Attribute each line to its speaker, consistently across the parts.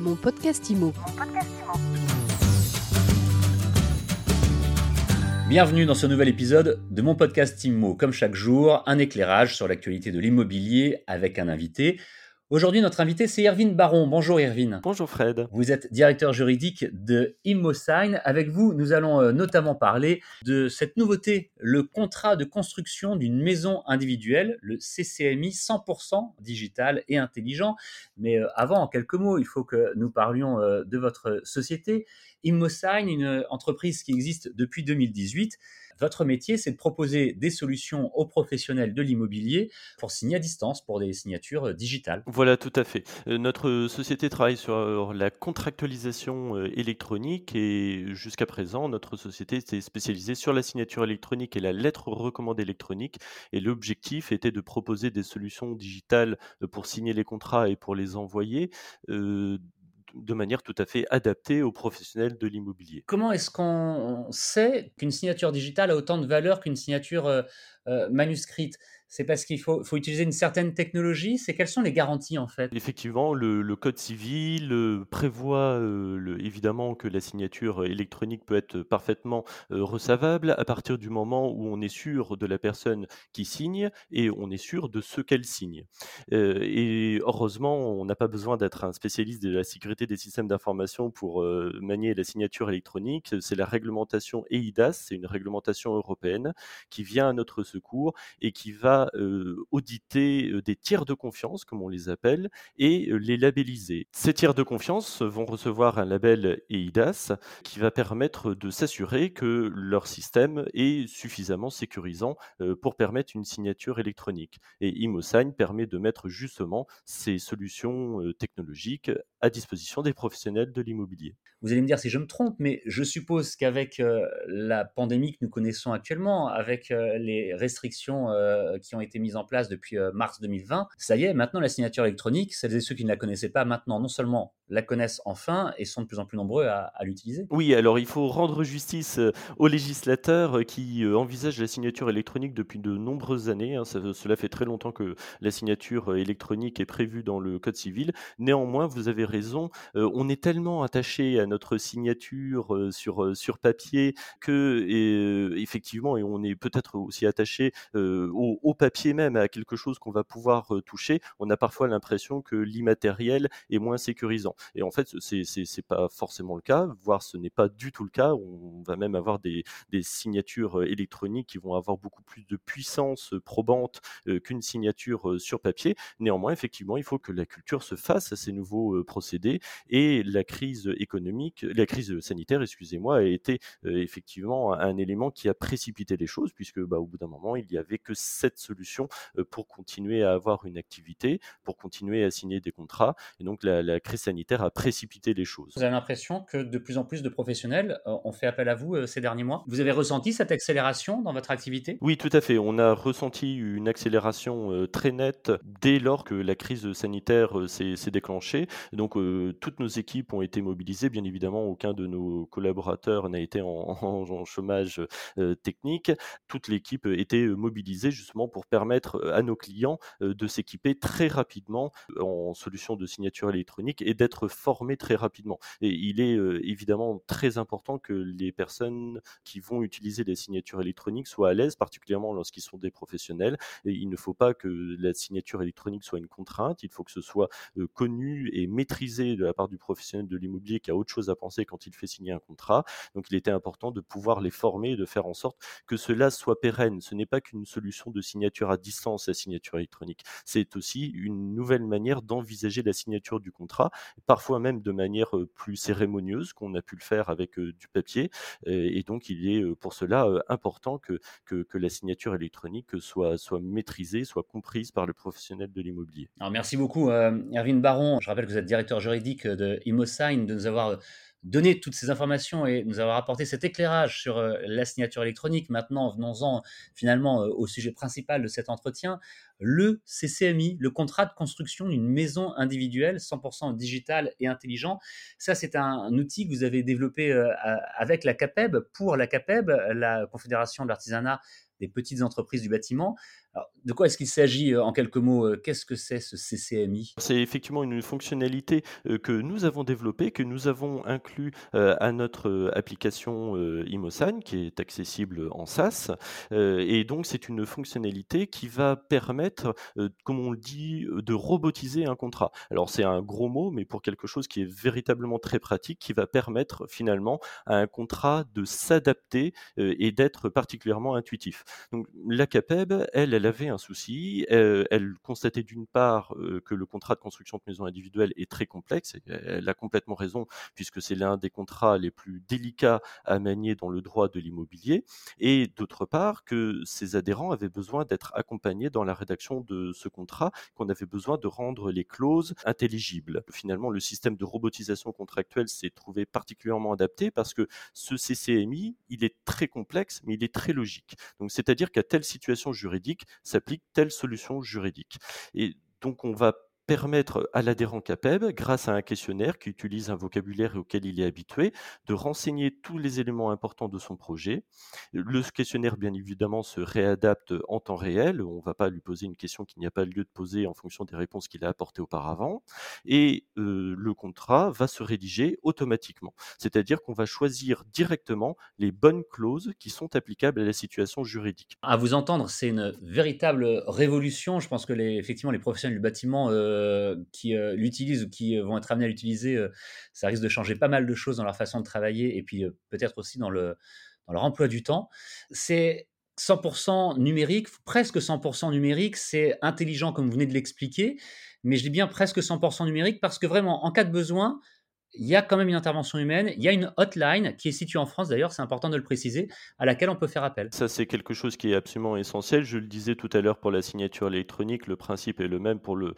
Speaker 1: Mon podcast IMO.
Speaker 2: Bienvenue dans ce nouvel épisode de mon podcast IMO. Comme chaque jour, un éclairage sur l'actualité de l'immobilier avec un invité. Aujourd'hui, notre invité, c'est Irvine Baron. Bonjour Irvine.
Speaker 3: Bonjour Fred.
Speaker 2: Vous êtes directeur juridique de ImmoSign. Avec vous, nous allons euh, notamment parler de cette nouveauté, le contrat de construction d'une maison individuelle, le CCMI 100% digital et intelligent. Mais euh, avant, en quelques mots, il faut que nous parlions euh, de votre société. ImmoSign, une entreprise qui existe depuis 2018 votre métier, c'est de proposer des solutions aux professionnels de l'immobilier pour signer à distance pour des signatures euh, digitales.
Speaker 3: Voilà, tout à fait. Euh, notre société travaille sur euh, la contractualisation électronique et jusqu'à présent, notre société était spécialisée sur la signature électronique et la lettre recommandée électronique. Et l'objectif était de proposer des solutions digitales pour signer les contrats et pour les envoyer de manière tout à fait adaptée aux professionnels de l'immobilier.
Speaker 2: Comment est-ce qu'on sait qu'une signature digitale a autant de valeur qu'une signature euh, euh, manuscrite? C'est parce qu'il faut, utiliser une certaine technologie C'est quelles sont les garanties en fait?
Speaker 3: Effectivement, le, Code civil euh, prévoit euh, évidemment que la signature électronique peut être parfaitement euh, recevable à partir du moment où on est sûr de la personne qui signe et on est sûr de ce qu'elle signe. et heureusement, on n'a pas besoin d'être un spécialiste de la sécurité des systèmes d'information pour manier la signature électronique. C'est la réglementation EIDAS, c'est une réglementation européenne qui vient à notre secours et qui va auditer des tiers de confiance, comme on les appelle, et les labelliser. Ces tiers de confiance vont recevoir un label EIDAS qui va permettre de s'assurer que leur système est suffisamment sécurisant pour permettre une signature électronique. Et ImoSign permet de mettre justement ces solutions technologiques à disposition des professionnels de l'immobilier.
Speaker 2: Vous allez me dire si je me trompe, mais je suppose qu'avec la pandémie que nous connaissons actuellement, avec les restrictions qui qui ont été mises en place depuis euh, mars 2020. Ça y est, maintenant la signature électronique, celles et ceux qui ne la connaissaient pas maintenant, non seulement la connaissent enfin et sont de plus en plus nombreux à, l'utiliser.
Speaker 3: Oui, alors il faut rendre justice euh, aux législateurs euh, qui envisagent la signature électronique depuis de nombreuses années. Hein. cela fait très longtemps que la signature électronique est prévue dans le Code civil. Néanmoins, vous avez raison, on est tellement attaché à notre signature sur, papier que, effectivement, et on est peut-être aussi attaché au papier même à quelque chose qu'on va pouvoir toucher, on a parfois l'impression que l'immatériel est moins sécurisant. Et en fait, c'est pas forcément le cas, voire ce n'est pas du tout le cas. On va même avoir des, signatures électroniques qui vont avoir beaucoup plus de puissance probante qu'une signature sur papier. Néanmoins, effectivement, il faut que la culture se fasse à ces nouveaux procédés et la crise économique, la crise sanitaire, excusez-moi, a été effectivement un élément qui a précipité les choses puisque bah, au bout d'un moment, il n'y avait que cette solution pour continuer à avoir une activité, pour continuer à signer des contrats. Et donc la, crise sanitaire a précipité les choses.
Speaker 2: Vous avez l'impression que de plus en plus de professionnels ont fait appel à vous ces derniers mois? Vous avez ressenti cette accélération dans votre activité?
Speaker 3: Oui, tout à fait. On a ressenti une accélération très nette dès lors que la crise sanitaire s'est déclenchée. Donc toutes nos équipes ont été mobilisées. Bien évidemment, aucun de nos collaborateurs n'a été en, en chômage technique. Toute l'équipe était mobilisée justement pour permettre à nos clients de s'équiper très rapidement en solution de signature électronique et d'être formés très rapidement. Et il est évidemment très important que les personnes qui vont utiliser les signatures électroniques soient à l'aise, particulièrement lorsqu'ils sont des professionnels. Et il ne faut pas que la signature électronique soit une contrainte, il faut que ce soit connu et maîtrisé de la part du professionnel de l'immobilier qui a autre chose à penser quand il fait signer un contrat. Donc il était important de pouvoir les former et de faire en sorte que cela soit pérenne. Ce n'est pas qu'une solution de signature à distance, la signature électronique. C'est aussi une nouvelle manière d'envisager la signature du contrat, parfois même de manière plus cérémonieuse qu'on a pu le faire avec du papier. Et donc, il est pour cela important que, la signature électronique soit, soit maîtrisée, soit comprise par le professionnel de l'immobilier.
Speaker 2: Alors, merci beaucoup, Erwin Baron. Je rappelle que vous êtes directeur juridique de ImoSign, de nous avoir donner toutes ces informations et nous avoir apporté cet éclairage sur euh, la signature électronique. Maintenant, venons-en finalement euh, au sujet principal de cet entretien, le CCMI, le contrat de construction d'une maison individuelle 100% digital et intelligent. Ça, c'est un, outil que vous avez développé euh, avec la CAPEB, pour la CAPEB, la Confédération de l'artisanat des petites entreprises du bâtiment. De quoi est-ce qu'il s'agit en quelques mots Qu'est-ce que c'est ce CCMI
Speaker 3: C'est effectivement une fonctionnalité que nous avons développée, que nous avons inclus à notre application Imosan, qui est accessible en SaaS. Et donc, c'est une fonctionnalité qui va permettre, comme on le dit, de robotiser un contrat. Alors, c'est un gros mot, mais pour quelque chose qui est véritablement très pratique, qui va permettre finalement à un contrat de s'adapter et d'être particulièrement intuitif. Donc, la CAPEB, elle avait un souci. elle constatait d'une part que le contrat de construction de maison individuelle est très complexe. Elle a complètement raison, puisque c'est l'un des contrats les plus délicats à manier dans le droit de l'immobilier. Et d'autre part, que ses adhérents avaient besoin d'être accompagnés dans la rédaction de ce contrat, qu'on avait besoin de rendre les clauses intelligibles. Finalement, le système de robotisation contractuelle s'est trouvé particulièrement adapté parce que ce CCMI, il est très complexe, mais il est très logique. Donc, c'est-à-dire qu'à telle situation juridique s'applique telle solution juridique. Et donc, on va permettre à l'adhérent CAPEB, grâce à un questionnaire qui utilise un vocabulaire auquel il est habitué, de renseigner tous les éléments importants de son projet. Le questionnaire, bien évidemment, se réadapte en temps réel. On ne va pas lui poser une question qu'il n'y a pas lieu de poser en fonction des réponses qu'il a apportées auparavant. Et euh, le contrat va se rédiger automatiquement. C'est-à-dire qu'on va choisir directement les bonnes clauses qui sont applicables à la situation juridique.
Speaker 2: À vous entendre, c'est une véritable révolution. Je pense que les, effectivement, les professionnels du bâtiment euh, qui euh, l'utilisent ou qui euh, vont être amenés à l'utiliser, ça risque de changer pas mal de choses dans leur façon de travailler et puis peut-être aussi dans leur emploi du temps. C'est 100% numérique, presque 100% numérique, c'est intelligent comme vous venez de l'expliquer, mais je dis bien presque 100% numérique parce que vraiment, en cas de besoin, il y a quand même une intervention humaine, il y a une hotline qui est située en France d'ailleurs, c'est important de le préciser, à laquelle on peut faire appel.
Speaker 3: Ça c'est quelque chose qui est absolument essentiel. Je le disais tout à l'heure pour la signature électronique, le principe est le même pour le,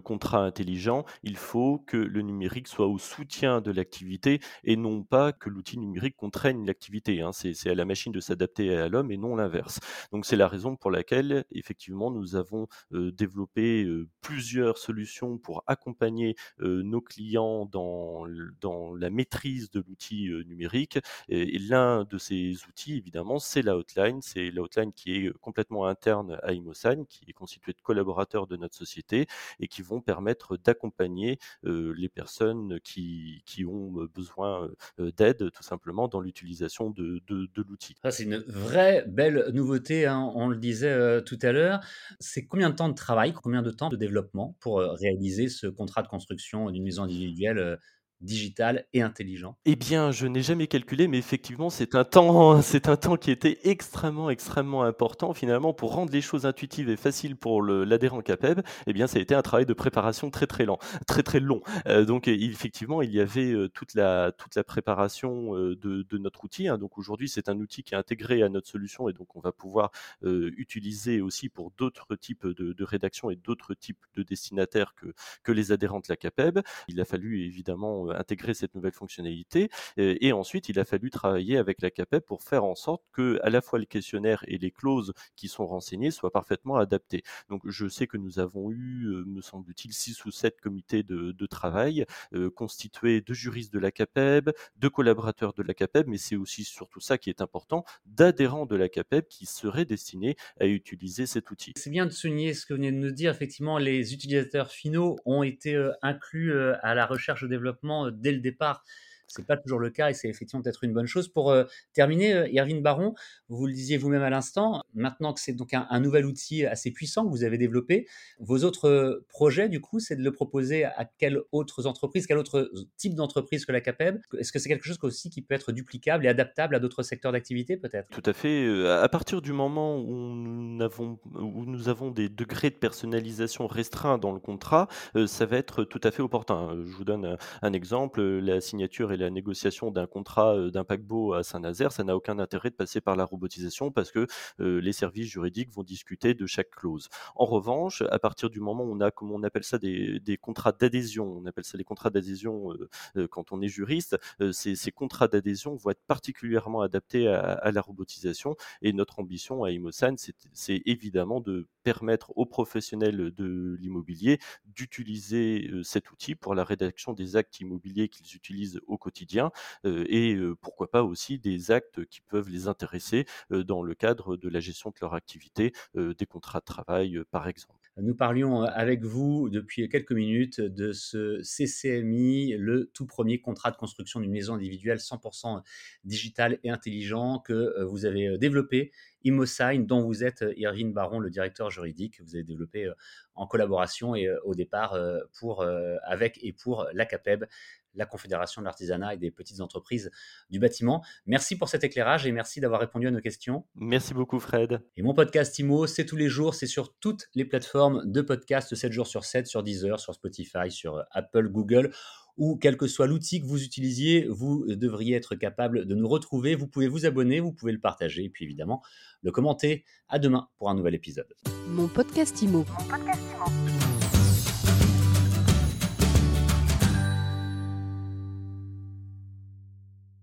Speaker 3: contrat intelligent. Il faut que le numérique soit au soutien de l'activité et non pas que l'outil numérique contraigne l'activité. Hein. C'est à la machine de s'adapter à l'homme et non l'inverse. Donc c'est la raison pour laquelle effectivement nous avons euh, développé euh, plusieurs solutions pour accompagner euh, nos clients dans dans, la maîtrise de l'outil numérique. Et, l'un de ces outils, évidemment, c'est la hotline. C'est la hotline qui est complètement interne à Imosan, qui est constituée de collaborateurs de notre société et qui vont permettre d'accompagner les personnes qui, ont besoin d'aide, tout simplement, dans l'utilisation de, l'outil.
Speaker 2: C'est une vraie belle nouveauté, hein, on le disait tout à l'heure. C'est combien de temps de travail, combien de temps de développement pour réaliser ce contrat de construction d'une maison individuelle digital et intelligent
Speaker 3: Eh bien, je n'ai jamais calculé, mais effectivement, c'est un temps, un temps qui était extrêmement, extrêmement important finalement pour rendre les choses intuitives et faciles pour l'adhérent CAPEB. Eh bien, ça a été un travail de préparation très, très lent, très, très long. Euh, donc, effectivement, il y avait euh, toute la, toute la préparation euh, de, notre outil. Hein. Donc, aujourd'hui, c'est un outil qui est intégré à notre solution et donc on va pouvoir utiliser aussi pour d'autres types de, de rédaction et d'autres types de destinataires que, que les adhérents de la CAPEB. Il a fallu évidemment intégrer cette nouvelle fonctionnalité. Et, ensuite, il a fallu travailler avec la CAPEP pour faire en sorte que à la fois le questionnaire et les clauses qui sont renseignées soient parfaitement adaptées. Donc, je sais que nous avons eu, euh, me semble-t-il, six ou sept comités de, travail euh, constitués de juristes de la CAPEB, de collaborateurs de la CAPEB, mais c'est aussi surtout ça qui est important, d'adhérents de la CAPEB qui seraient destinés à utiliser cet outil.
Speaker 2: C'est bien de souligner ce que vous venez de nous dire. Effectivement, les utilisateurs finaux ont été euh, inclus à la recherche et développement euh, dès le départ c'est pas toujours le cas et c'est effectivement peut-être une bonne chose. Pour euh, terminer, euh, Baron, vous le disiez vous-même à l'instant, maintenant que c'est donc un, nouvel outil assez puissant que vous avez développé, vos autres projets, du coup, c'est de le proposer à quelles autres entreprises, quel autre type d'entreprise que la CAPEB? Est-ce que c'est quelque chose aussi qui peut être duplicable et adaptable à d'autres secteurs d'activité, peut-être?
Speaker 3: Tout à fait. À partir du moment où nous, avons, des degrés de personnalisation restreints dans le contrat, ça va être tout à fait opportun. Je vous donne un, un exemple. La signature et la négociation d'un contrat d'un paquebot à Saint-Nazaire, ça n'a aucun intérêt de passer par la robotisation parce que les services juridiques vont discuter de chaque clause. En revanche, à partir du moment où on a, comme on appelle ça, des, contrats d'adhésion, on appelle ça les contrats d'adhésion quand on est juriste, ces, contrats d'adhésion vont être particulièrement adaptés à, la robotisation et notre ambition à Imosan, c'est évidemment de permettre aux professionnels de l'immobilier d'utiliser cet outil pour la rédaction des actes immobiliers qu'ils utilisent au quotidien quotidien et pourquoi pas aussi des actes qui peuvent les intéresser dans le cadre de la gestion de leur activité, des contrats de travail par exemple.
Speaker 2: Nous parlions avec vous depuis quelques minutes de ce CCMI, le tout premier contrat de construction d'une maison individuelle 100% digital et intelligent que vous avez développé, ImoSign, dont vous êtes Irvine Baron, le directeur juridique. Vous avez développé en collaboration et au départ pour, avec et pour l'ACAPEB, la Confédération de l'artisanat et des petites entreprises du bâtiment. Merci pour cet éclairage et merci d'avoir répondu à nos questions.
Speaker 3: Merci beaucoup Fred.
Speaker 2: Et mon podcast IMO, c'est tous les jours, c'est sur toutes les plateformes de podcast 7 jours sur 7, sur Deezer, sur Spotify, sur Apple, Google ou quel que soit l'outil que vous utilisiez, vous devriez être capable de nous retrouver. Vous pouvez vous abonner, vous pouvez le partager et puis évidemment le commenter. À demain pour un nouvel épisode.
Speaker 1: Mon podcast Mon podcast IMO.